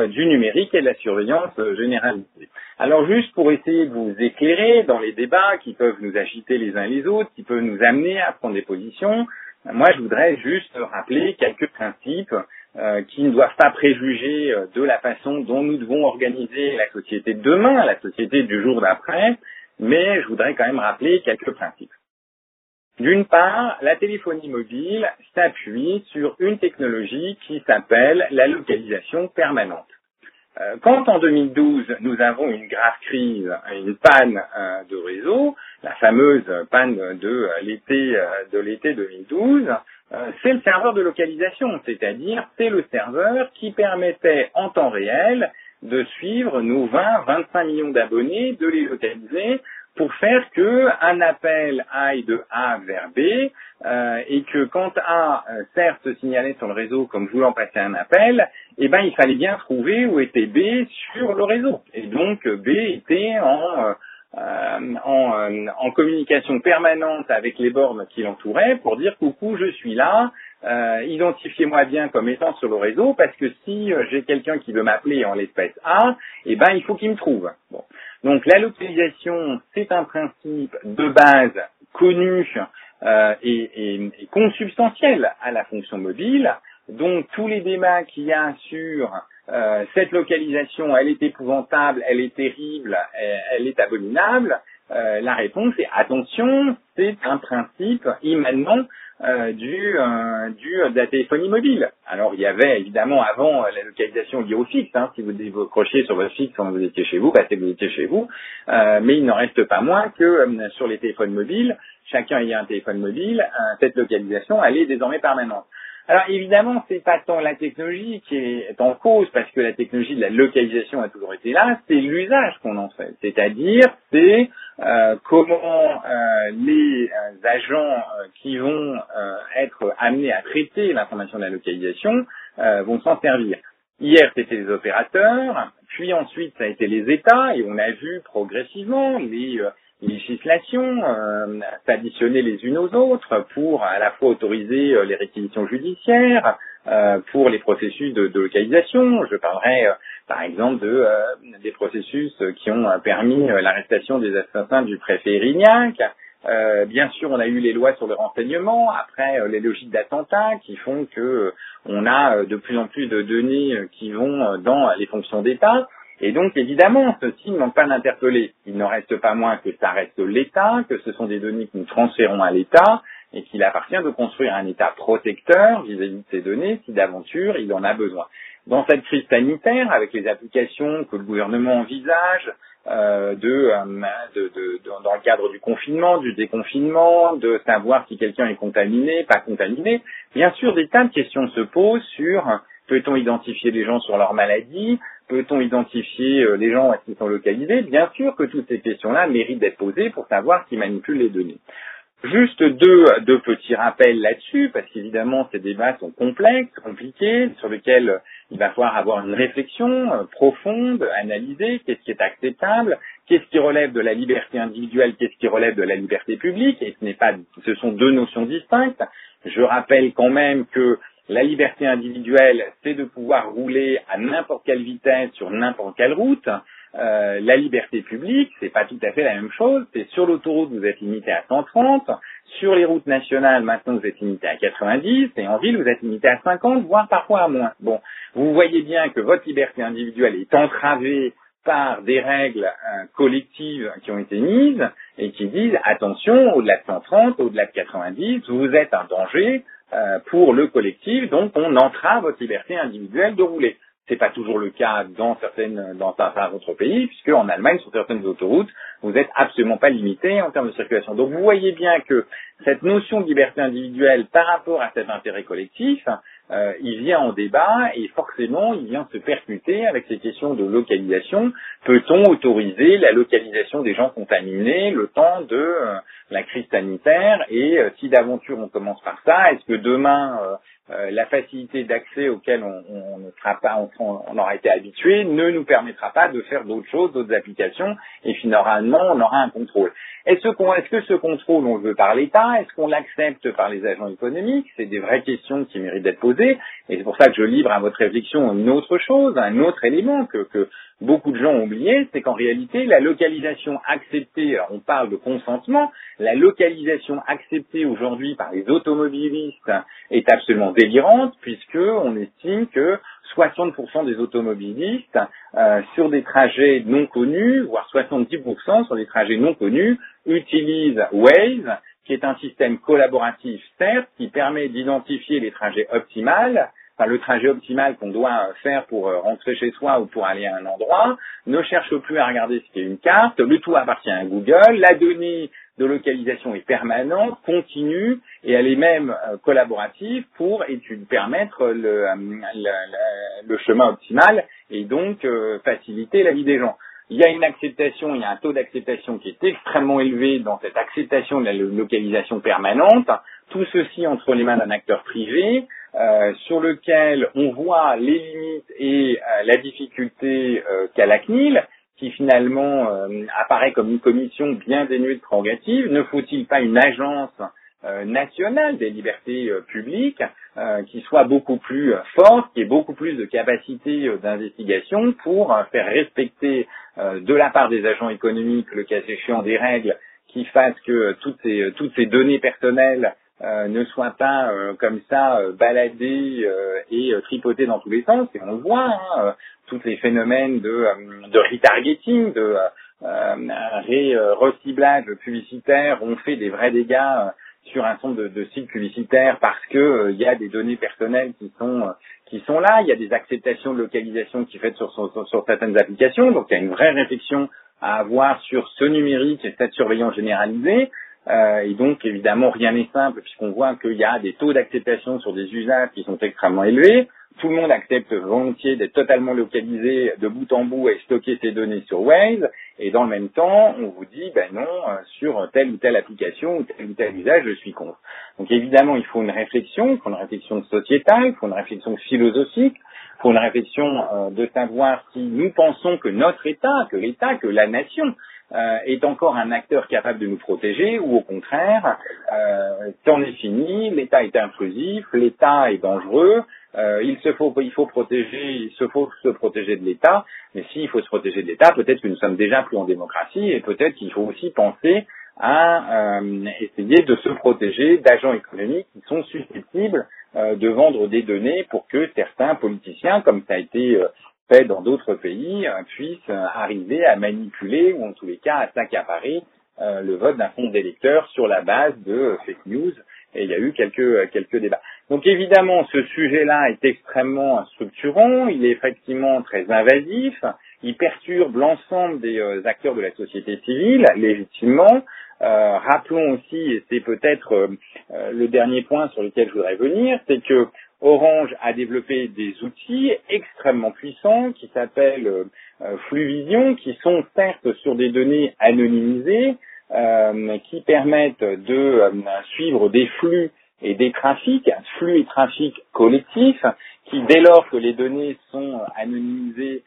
du numérique et de la surveillance généralisée. Alors juste pour essayer de vous éclairer dans les débats qui peuvent nous agiter les uns les autres, qui peuvent nous amener à prendre des positions, moi je voudrais juste rappeler quelques principes euh, qui ne doivent pas préjuger de la façon dont nous devons organiser la société de demain, la société du jour d'après, mais je voudrais quand même rappeler quelques principes. D'une part, la téléphonie mobile s'appuie sur une technologie qui s'appelle la localisation permanente. Euh, quand en 2012 nous avons une grave crise, une panne euh, de réseau, la fameuse panne de euh, l'été de l'été 2012, c'est le serveur de localisation, c'est-à-dire c'est le serveur qui permettait en temps réel de suivre nos 20-25 millions d'abonnés, de les localiser pour faire que un appel aille de A vers B euh, et que quand A euh, certes se signalait sur le réseau comme voulant passer un appel, eh ben il fallait bien trouver où était B sur le réseau. Et donc B était en euh, en, en, communication permanente avec les bornes qui l'entouraient pour dire coucou, je suis là, identifiez-moi bien comme étant sur le réseau parce que si j'ai quelqu'un qui veut m'appeler en l'espèce A, eh ben il faut qu'il me trouve. Bon. Donc la localisation, c'est un principe de base connu euh, et, consubstantiel à la fonction mobile. Donc tous les débats qu'il y a sur euh, cette localisation, elle est épouvantable, elle est terrible, elle est abominable, euh, la réponse est attention, c'est un principe immanent euh, du, euh, du de la téléphonie mobile. Alors il y avait évidemment avant la localisation liée au fixe. Hein, si vous décrochez sur votre fixe quand vous étiez chez vous, bah, c'est que vous étiez chez vous. mais il n'en reste pas moins que sur les téléphones mobiles, chacun ayant un téléphone mobile, cette localisation elle est désormais permanente. Alors évidemment, c'est pas tant la technologie qui est en cause, parce que la technologie de la localisation a toujours été là, c'est l'usage qu'on en fait. C'est-à-dire, c'est euh, comment euh, les euh, agents qui vont être amenés à traiter l'information de la localisation vont s'en servir. Hier, c'était les opérateurs, puis ensuite, ça a été les États, et on a vu progressivement les législations euh, s'additionner les unes aux autres pour à la fois autoriser euh, les réquisitions judiciaires, euh, pour les processus de, localisation. Je parlerai euh, par exemple de, euh, des processus qui ont permis l'arrestation des assassins du préfet Erignac. bien sûr, on a eu les lois sur le renseignement, après les logiques d'attentat qui font que on a de plus en plus de données qui vont dans les fonctions d'État. Et donc, évidemment, ne manque pas d'interpeller. Il n'en reste pas moins que ça reste l'État, que ce sont des données que nous transférons à l'État, et qu'il appartient de construire un État protecteur vis-à-vis de ces données si d'aventure il en a besoin. Dans cette crise sanitaire, avec les applications que le gouvernement envisage, euh, de, euh, de, de, dans le cadre du confinement, du déconfinement, de savoir si quelqu'un est contaminé, pas contaminé, bien sûr, des tas de questions se posent sur Peut-on identifier les gens sur leur maladie? Peut-on identifier euh, les gens qui sont localisés? Bien sûr que toutes ces questions-là méritent d'être posées pour savoir qui manipule les données. Juste deux, deux petits rappels là-dessus, parce qu'évidemment ces débats sont complexes, compliqués, sur lesquels il va falloir avoir une réflexion euh, profonde, analyser qu'est-ce qui est acceptable, qu'est-ce qui relève de la liberté individuelle, qu'est-ce qui relève de la liberté publique, et ce n'est pas, ce sont deux notions distinctes. Je rappelle quand même que la liberté individuelle, c'est de pouvoir rouler à n'importe quelle vitesse sur n'importe quelle route. Euh, la liberté publique, c'est pas tout à fait la même chose. C'est sur l'autoroute, vous êtes limité à 130. Sur les routes nationales, maintenant, vous êtes limité à 90. Et en ville, vous êtes limité à 50, voire parfois à moins. Bon, vous voyez bien que votre liberté individuelle est entravée par des règles euh, collectives qui ont été mises et qui disent attention, au-delà de 130, au-delà de 90, vous êtes un danger euh, pour le collectif, donc on entrave votre liberté individuelle de rouler. C'est pas toujours le cas dans certaines, dans certains autres pays, puisque en Allemagne, sur certaines autoroutes, vous n'êtes absolument pas limité en termes de circulation. Donc vous voyez bien que cette notion de liberté individuelle par rapport à cet intérêt collectif, euh, il vient en débat et forcément il vient se percuter avec ces questions de localisation. Peut-on autoriser la localisation des gens contaminés le temps de euh, la crise sanitaire. Et euh, si d'aventure on commence par ça, est-ce que demain euh, la facilité d'accès auquel on, ne sera pas, on, aura été habitué, ne nous permettra pas de faire d'autres choses, d'autres applications, et finalement, on aura un contrôle. Est-ce est que ce contrôle, on le veut par l'État? Est-ce qu'on l'accepte par les agents économiques? C'est des vraies questions qui méritent d'être posées, et c'est pour ça que je livre à votre réflexion une autre chose, un autre élément que, que beaucoup de gens ont oublié, c'est qu'en réalité, la localisation acceptée, alors on parle de consentement, la localisation acceptée aujourd'hui par les automobilistes est absolument délirante, puisque on estime que 60% des automobilistes euh, sur des trajets non connus, voire 70% sur des trajets non connus, utilisent Waze, qui est un système collaboratif certes, qui permet d'identifier les trajets optimales, enfin le trajet optimal qu'on doit faire pour euh, rentrer chez soi ou pour aller à un endroit, ne cherche plus à regarder ce qu'est une carte, le tout appartient à Google, la donnée de localisation est permanente, continue, et elle est même euh, collaborative pour permettre le, euh, le, chemin optimal et donc faciliter la vie des gens. Il y a une acceptation, il y a un taux d'acceptation qui est extrêmement élevé dans cette acceptation de la localisation permanente, tout ceci entre les mains d'un acteur privé, euh, sur lequel on voit les limites et euh, la difficulté euh, qu'a la CNIL, qui finalement apparaît comme une commission bien dénuée de prérogatives. Ne faut-il pas une agence nationale des libertés publiques qui soit beaucoup plus forte, qui ait beaucoup plus de capacité d'investigation pour faire respecter de la part des agents économiques, le cas échéant, des règles qui fassent que toutes ces, toutes ces données personnelles euh, ne soit pas euh, comme ça euh, baladé et tripoté dans tous les sens. Et on le voit, hein, tous les phénomènes de, de retargeting, de ré, reciblage publicitaire ont fait des vrais dégâts sur un certain de, de, sites publicitaires parce que il y a des données personnelles qui sont qui sont là, il y a des acceptations de localisation qui faites sur, sur, sur certaines applications, donc il y a une vraie réflexion à avoir sur ce numérique et cette surveillance généralisée. Euh, et donc, évidemment, rien n'est simple puisqu'on voit qu'il y a des taux d'acceptation sur des usages qui sont extrêmement élevés. Tout le monde accepte volontiers d'être totalement localisé de bout en bout et stocker ses données sur Waze. Et dans le même temps, on vous dit, ben non, euh, sur telle ou telle application ou tel ou tel usage, je suis contre. Donc évidemment, il faut une réflexion, il faut une réflexion sociétale, il faut une réflexion philosophique, il faut une réflexion euh, de savoir si nous pensons que notre État, que l'État, que la nation euh, est encore un acteur capable de nous protéger ou au contraire, euh, c'en est fini, l'État est intrusif, l'État est dangereux, euh, il se faut, il faut protéger, il se faut se protéger de l'État, mais s'il faut se protéger de l'État, peut-être que nous sommes déjà plus en démocratie et peut-être qu'il faut aussi penser à euh, essayer de se protéger d'agents économiques qui sont susceptibles euh, de vendre des données pour que certains politiciens, comme ça a été fait dans d'autres pays euh, puissent euh, arriver à manipuler ou en tous les cas à s'accaparer euh, le vote d'un fonds d'électeurs sur la base de fake news. Et il y a eu quelques, quelques débats. Donc évidemment, ce sujet-là est extrêmement structurant, il est effectivement très invasif, il perturbe l'ensemble des acteurs de la société civile, légitimement. rappelons aussi, et c'est peut-être le dernier point sur lequel je voudrais venir, c'est que Orange a développé des outils extrêmement puissants qui s'appellent euh, Fluvision, qui sont certes sur des données anonymisées, euh, qui permettent de euh, suivre des flux et des trafics, flux et trafics collectifs, qui dès lors que les données sont anonymisées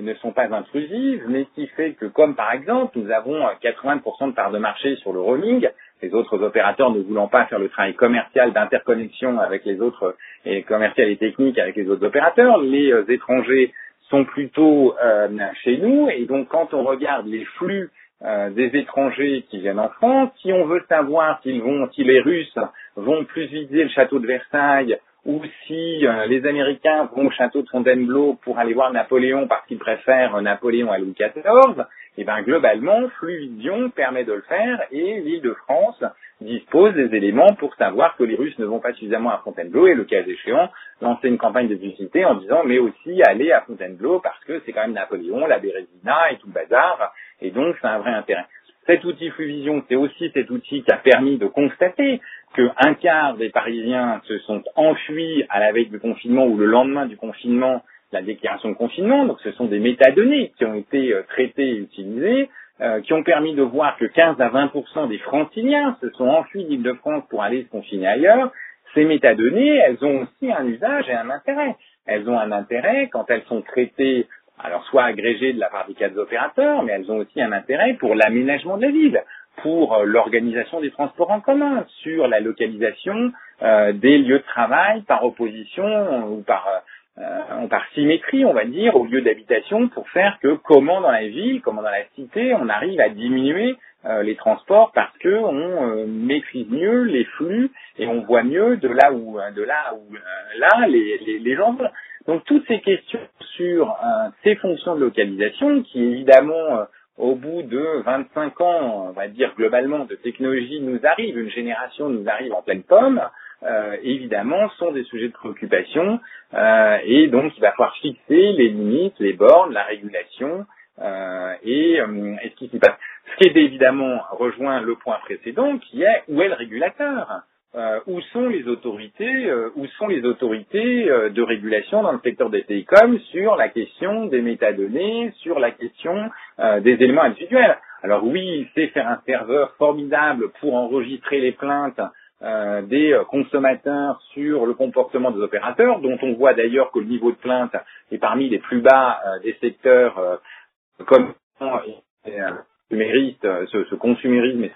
ne sont pas intrusives, mais qui fait que, comme par exemple, nous avons 80% de parts de marché sur le roaming, les autres opérateurs ne voulant pas faire le travail commercial d'interconnexion avec les autres, et commercial et technique avec les autres opérateurs, les euh, étrangers sont plutôt euh, chez nous, et donc quand on regarde les flux euh, des étrangers qui viennent en France, si on veut savoir s'ils vont, si les Russes vont plus viser le château de Versailles ou si les Américains vont au château de Fontainebleau pour aller voir Napoléon parce qu'ils préfèrent Napoléon à Louis XIV, eh bien globalement, Fluvision permet de le faire et l'île de France dispose des éléments pour savoir que les Russes ne vont pas suffisamment à Fontainebleau et le cas échéant, lancer une campagne de publicité en disant mais aussi aller à Fontainebleau parce que c'est quand même Napoléon, la Bérésina et tout le bazar et donc c'est un vrai intérêt. Cet outil Fluvision, c'est aussi cet outil qui a permis de constater qu'un quart des Parisiens se sont enfuis à la veille du confinement ou le lendemain du confinement la déclaration de confinement, donc ce sont des métadonnées qui ont été euh, traitées et utilisées, euh, qui ont permis de voir que 15 à 20% des franciliens se sont enfuis d'Île-de-France pour aller se confiner ailleurs. Ces métadonnées, elles ont aussi un usage et un intérêt. Elles ont un intérêt quand elles sont traitées, alors soit agrégées de la part des quatre opérateurs, mais elles ont aussi un intérêt pour l'aménagement de la ville, pour euh, l'organisation des transports en commun, sur la localisation des lieux de travail par opposition ou par euh, par symétrie, on va dire, au lieu d'habitation, pour faire que comment dans la ville, comment dans la cité, on arrive à diminuer euh, les transports parce que on euh, maîtrise mieux les flux et on voit mieux de là où de là où là les, les, les, gens. Donc toutes ces questions sur ces fonctions de localisation, qui évidemment au bout de 25 ans, on va dire globalement, de technologie nous arrive, une génération nous arrive en pleine pomme, euh, évidemment, sont des sujets de préoccupation euh, et donc il va falloir fixer les limites, les bornes, la régulation euh, et, et, ce qui s'y passe. Ce qui est évidemment rejoint le point précédent qui est où est le régulateur? Où sont les autorités, où sont les autorités de régulation dans le secteur des télécoms sur la question des métadonnées, sur la question des éléments individuels? Alors oui, c'est faire un serveur formidable pour enregistrer les plaintes euh, des euh, consommateurs sur le comportement des opérateurs, dont on voit d'ailleurs que le niveau de plainte est parmi les plus bas euh, des secteurs comme ce, ce consumérisme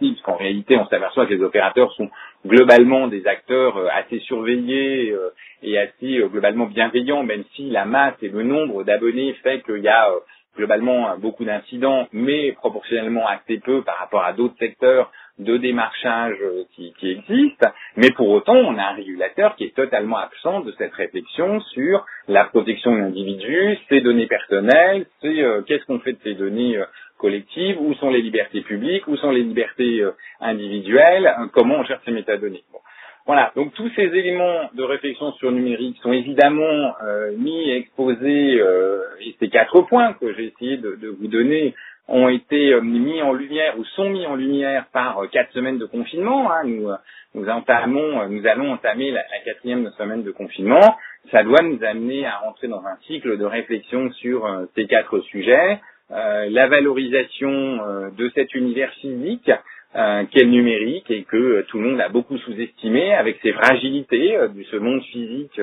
parce qu'en réalité, on s'aperçoit que les opérateurs sont globalement des acteurs assez surveillés et assez globalement bienveillants, même si la masse et le nombre d'abonnés fait qu'il y a globalement beaucoup d'incidents, mais proportionnellement assez peu par rapport à d'autres secteurs de démarchage euh, qui, qui existent, mais pour autant, on a un régulateur qui est totalement absent de cette réflexion sur la protection de l'individu, ses données personnelles, euh, qu'est-ce qu'on fait de ces données euh, collectives, où sont les libertés publiques, où sont les libertés individuelles, comment on gère ces métadonnées. Voilà, donc tous ces éléments de réflexion sur le numérique sont évidemment mis et exposés, et ces quatre points que j'ai essayé de, de vous donner ont été euh, mis en lumière ou sont mis en lumière par euh, quatre semaines de confinement. Hein. Nous, euh, nous entamons, nous allons entamer la, quatrième semaine de confinement. Ça doit nous amener à rentrer dans un cycle de réflexion sur ces quatre sujets. La valorisation de cet univers physique qu'est le numérique et que tout le monde a beaucoup sous-estimé avec ses fragilités de ce monde physique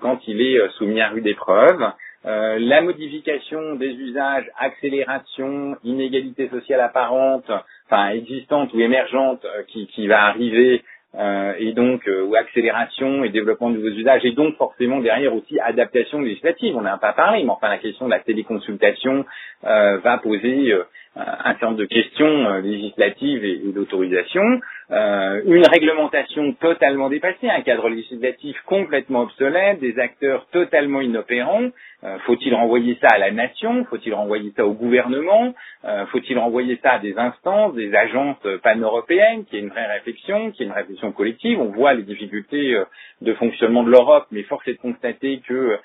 quand il est soumis à rude épreuve. Euh, la modification des usages, accélération, inégalité sociale apparente, enfin existante ou émergente euh, qui, qui, va arriver, euh, et donc ou accélération et développement de nouveaux usages, et donc forcément derrière aussi adaptation législative. On n'a pas parlé, mais enfin la question de la téléconsultation va poser un certain nombre de questions législatives et, d'autorisation. une réglementation totalement dépassée, un cadre législatif complètement obsolète, des acteurs totalement inopérants. Euh, faut-il renvoyer ça à la nation? Faut-il renvoyer ça au gouvernement? Euh, Faut-il renvoyer ça à des instances, des agences pan-européennes? Qui est une vraie réflexion, qui est une réflexion collective On voit les difficultés euh, de fonctionnement de l'Europe, mais force est de constater que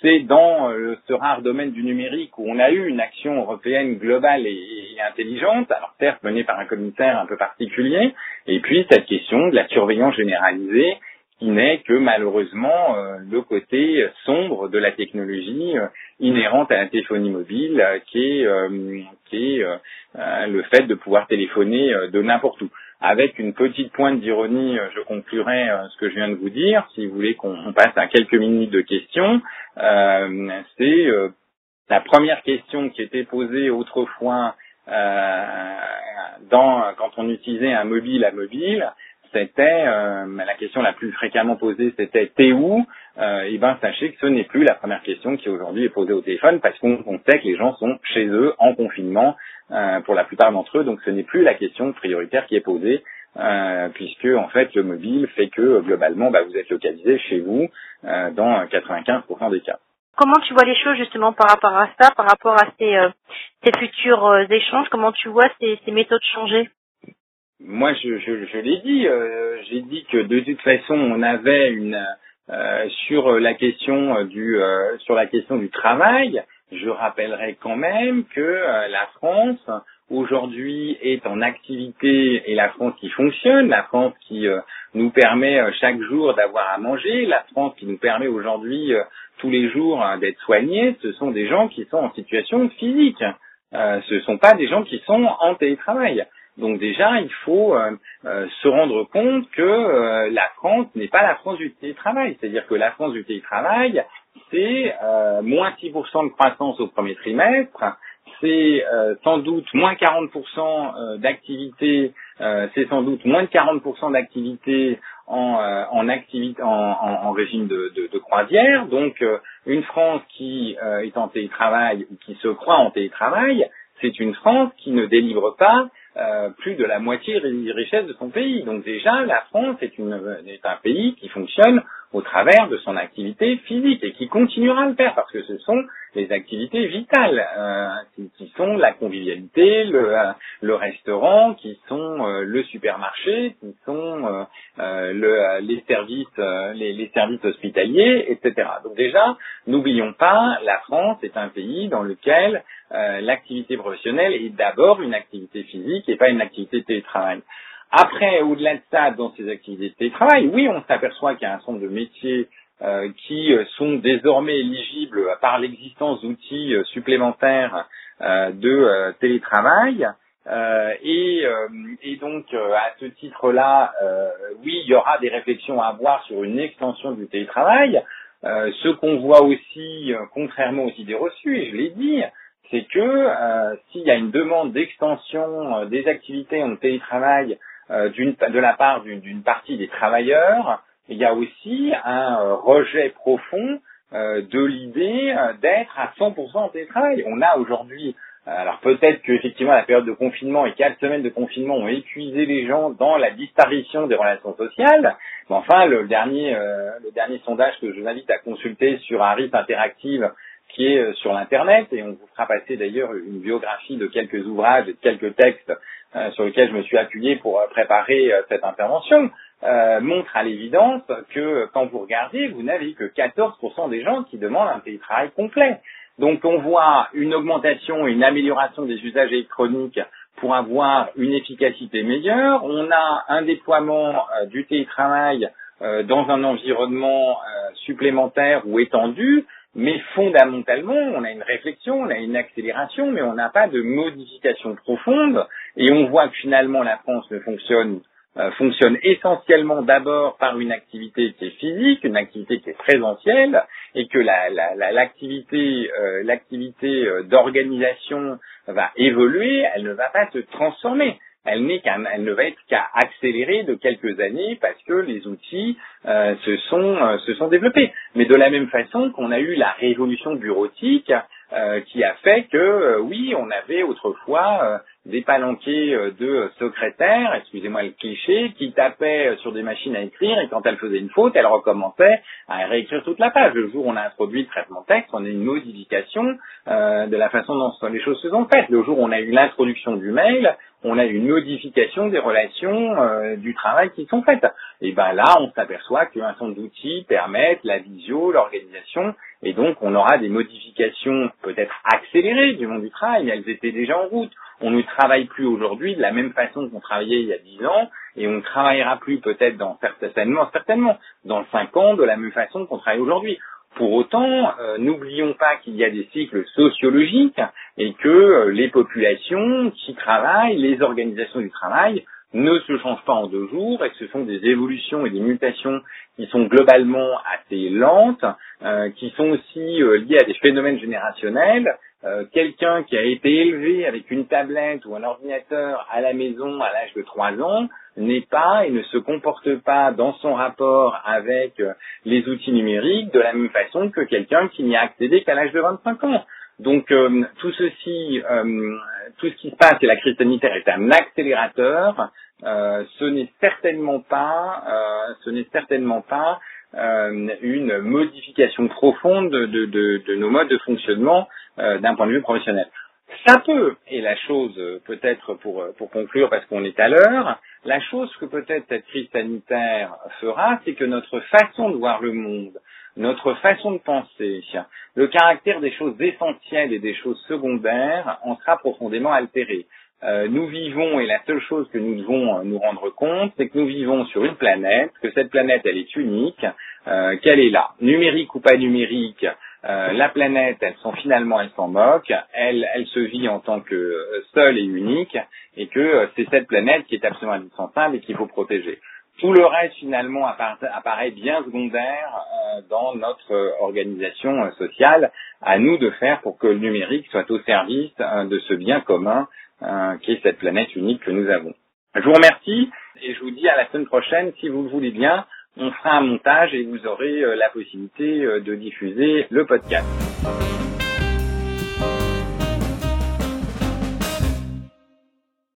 c'est dans ce rare domaine du numérique où on a eu une action européenne globale et, intelligente, alors certes menée par un commissaire un peu particulier, et puis cette question de la surveillance généralisée qui n'est que malheureusement le côté sombre de la technologie inhérente à la téléphonie mobile, qui est, qui est le fait de pouvoir téléphoner de n'importe où. Avec une petite pointe d'ironie, je conclurai ce que je viens de vous dire. Si vous voulez qu'on passe à quelques minutes de questions, c'est la première question qui était posée autrefois euh, dans, quand on utilisait un mobile à mobile, c'était euh, la question la plus fréquemment posée, c'était t'es où? Euh, Et ben sachez que ce n'est plus la première question qui aujourd'hui est posée au téléphone parce qu'on sait que les gens sont chez eux en confinement euh, pour la plupart d'entre eux, donc ce n'est plus la question prioritaire qui est posée. Euh, puisque en fait le mobile fait que globalement bah, vous êtes localisé chez vous euh, dans 95% des cas. Comment tu vois les choses justement par rapport à ça, par rapport à ces, euh, futurs euh, échanges? Comment tu vois ces, méthodes changer? Moi, je, l'ai dit. Euh, J'ai dit que de toute façon, on avait une sur la question du sur la question du travail. Je rappellerai quand même que la France aujourd'hui est en activité et la France qui fonctionne, la France qui nous permet chaque jour d'avoir à manger, la France qui nous permet aujourd'hui tous les jours hein, d'être soignés, ce sont des gens qui sont en situation physique. Euh, ce ne sont pas des gens qui sont en télétravail. Donc déjà, il faut euh, euh, se rendre compte que la France n'est pas la France du télétravail. C'est-à-dire que la France du télétravail, c'est moins 6% de croissance au premier trimestre, c'est sans doute moins 40% d'activité, c'est sans doute moins de 40% d'activité en, euh, en, activité, en, régime de, croisière. Donc, euh, une France qui euh, est en télétravail ou qui se croit en télétravail, c'est une France qui ne délivre pas plus de la moitié des richesses de son pays. Donc déjà, la France est un pays qui fonctionne au travers de son activité physique et qui continuera à le faire parce que ce sont les activités vitales euh, qui, sont la convivialité, le, euh, le restaurant, qui sont euh, le supermarché, qui sont euh, euh, le, les services, les, les, services hospitaliers, etc. Donc déjà, n'oublions pas, la France est un pays dans lequel l'activité professionnelle est d'abord une activité physique et pas une activité de télétravail. Après, au-delà de ça, dans ces activités de télétravail, oui, on s'aperçoit qu'il y a un nombre de métiers euh, qui euh, sont désormais éligibles par l'existence d'outils euh, supplémentaires de télétravail. Et, et, donc, à ce titre-là, oui, il y aura des réflexions à avoir sur une extension du télétravail. ce qu'on voit aussi, contrairement aux idées reçues, et je l'ai dit, c'est que s'il y a une demande d'extension des activités en télétravail euh, de la part d'une partie des travailleurs, il y a aussi un euh, rejet profond euh, de l'idée d'être à 100% en télétravail. On a aujourd'hui, alors peut-être qu'effectivement la période de confinement et quatre semaines de confinement ont épuisé les gens dans la disparition des relations sociales, mais enfin le dernier, le dernier sondage que je vous invite à consulter sur Harris Interactive qui est sur l'internet et on vous fera passer d'ailleurs une biographie de quelques ouvrages et de quelques textes euh, sur lequel je me suis appuyé pour euh, préparer euh, cette intervention, montre à l'évidence que quand vous regardez, vous n'avez que 14% des gens qui demandent un télétravail complet. Donc on voit une augmentation une amélioration des usages électroniques pour avoir une efficacité meilleure. On a un déploiement du télétravail dans un environnement supplémentaire ou étendu mais fondamentalement, on a une réflexion, on a une accélération, mais on n'a pas de modification profonde. Et on voit que finalement, la France ne fonctionne euh, fonctionne essentiellement d'abord par une activité qui est physique, une activité qui est présentielle, et que l'activité la, la, l'activité euh, d'organisation va évoluer, elle ne va pas se transformer elle n'est qu'à, elle ne va être qu'à accélérer de quelques années parce que les outils euh, se sont euh, se sont développés. Mais de la même façon qu'on a eu la révolution bureautique euh, qui a fait que oui, on avait autrefois des palanqués de secrétaires, excusez-moi le cliché, qui tapaient sur des machines à écrire et quand elles faisaient une faute, elles recommençaient à réécrire toute la page. Le jour où on a introduit le traitement texte, on a une modification de la façon dont les choses se sont faites. Le jour où on a eu l'introduction du mail, on a une modification des relations euh, du travail qui sont faites. Et ben là, on s'aperçoit qu'un certain d'outils permettent la visio, l'organisation, et donc on aura des modifications peut-être accélérées du monde du travail, mais elles étaient déjà en route. On ne travaille plus aujourd'hui de la même façon qu'on travaillait il y a dix ans, et on ne travaillera plus peut-être dans certainement, certainement, dans cinq ans de la même façon qu'on travaille aujourd'hui. Pour autant, euh, n'oublions pas qu'il y a des cycles sociologiques et que euh, les populations qui travaillent, les organisations du travail, ne se changent pas en deux jours et que ce sont des évolutions et des mutations qui sont globalement assez lentes, euh, qui sont aussi liées à des phénomènes générationnels. Quelqu'un qui a été élevé avec une tablette ou un ordinateur à la maison à l'âge de trois ans n'est pas et ne se comporte pas dans son rapport avec euh, les outils numériques de la même façon que quelqu'un qui n'y a accédé qu'à l'âge de 25 ans. Donc euh, tout ceci, euh, tout ce qui se passe et la crise sanitaire est un accélérateur. ce n'est certainement pas, ce n'est certainement pas une modification profonde de, de, nos modes de fonctionnement d'un point de vue professionnel. Ça peut, et la chose peut-être pour, pour conclure parce qu'on est à l'heure, la chose que peut-être cette crise sanitaire fera, c'est que notre façon de voir le monde, notre façon de penser, le caractère des choses essentielles et des choses secondaires en sera profondément altéré. Euh, nous vivons, et la seule chose que nous devons euh, nous rendre compte, c'est que nous vivons sur une planète, que cette planète, elle est unique, euh, qu'elle est là. Numérique ou pas numérique, euh, la planète, elle sont finalement, elle s'en moque, elle, elle se vit en tant que euh, seule et unique, et que euh, c'est cette planète qui est absolument indispensable et qu'il faut protéger. Tout le reste finalement apparaît bien secondaire dans notre organisation sociale. À nous de faire pour que le numérique soit au service de ce bien commun qui est cette planète unique que nous avons. Je vous remercie et je vous dis à la semaine prochaine, si vous le voulez bien, on fera un montage et vous aurez euh, la possibilité euh, de diffuser le podcast.